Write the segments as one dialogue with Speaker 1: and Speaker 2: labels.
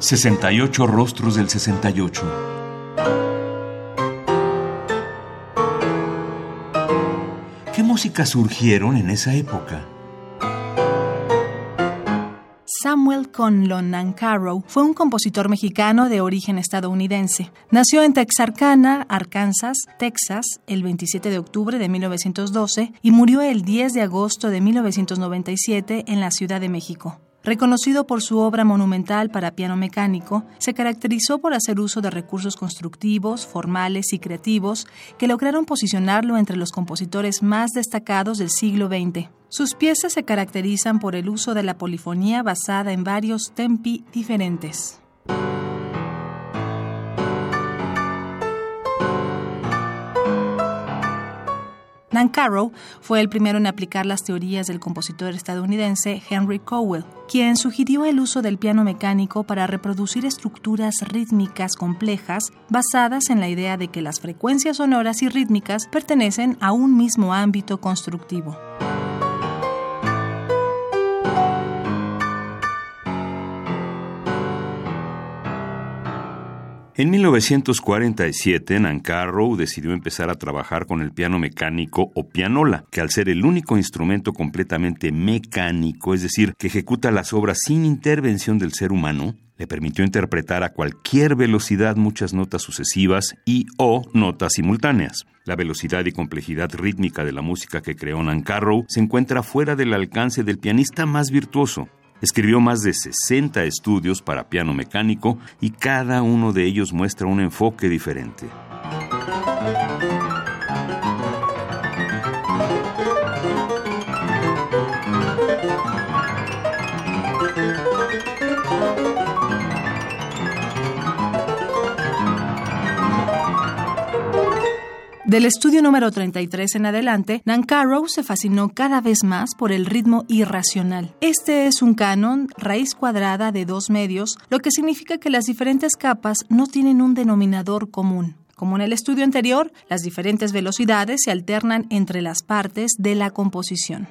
Speaker 1: 68 rostros del 68. ¿Qué músicas surgieron en esa época?
Speaker 2: Samuel Conlon Nancarrow fue un compositor mexicano de origen estadounidense. Nació en Texarkana, Arkansas, Texas, el 27 de octubre de 1912 y murió el 10 de agosto de 1997 en la Ciudad de México. Reconocido por su obra monumental para piano mecánico, se caracterizó por hacer uso de recursos constructivos, formales y creativos que lograron posicionarlo entre los compositores más destacados del siglo XX. Sus piezas se caracterizan por el uso de la polifonía basada en varios tempi diferentes. Nancarrow fue el primero en aplicar las teorías del compositor estadounidense Henry Cowell, quien sugirió el uso del piano mecánico para reproducir estructuras rítmicas complejas basadas en la idea de que las frecuencias sonoras y rítmicas pertenecen a un mismo ámbito constructivo.
Speaker 1: En 1947, Nancarrow decidió empezar a trabajar con el piano mecánico o pianola, que al ser el único instrumento completamente mecánico, es decir, que ejecuta las obras sin intervención del ser humano, le permitió interpretar a cualquier velocidad muchas notas sucesivas y o notas simultáneas. La velocidad y complejidad rítmica de la música que creó Nancarrow se encuentra fuera del alcance del pianista más virtuoso, Escribió más de 60 estudios para piano mecánico y cada uno de ellos muestra un enfoque diferente.
Speaker 2: Del estudio número 33 en adelante, Nancarrow se fascinó cada vez más por el ritmo irracional. Este es un canon raíz cuadrada de dos medios, lo que significa que las diferentes capas no tienen un denominador común. Como en el estudio anterior, las diferentes velocidades se alternan entre las partes de la composición.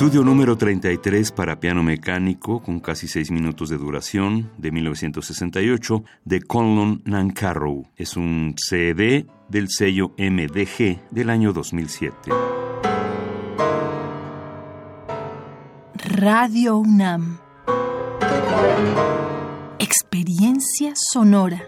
Speaker 1: Estudio número 33 para piano mecánico, con casi seis minutos de duración, de 1968, de Conlon Nancarrow. Es un CD del sello MDG del año 2007.
Speaker 2: Radio UNAM. Experiencia sonora.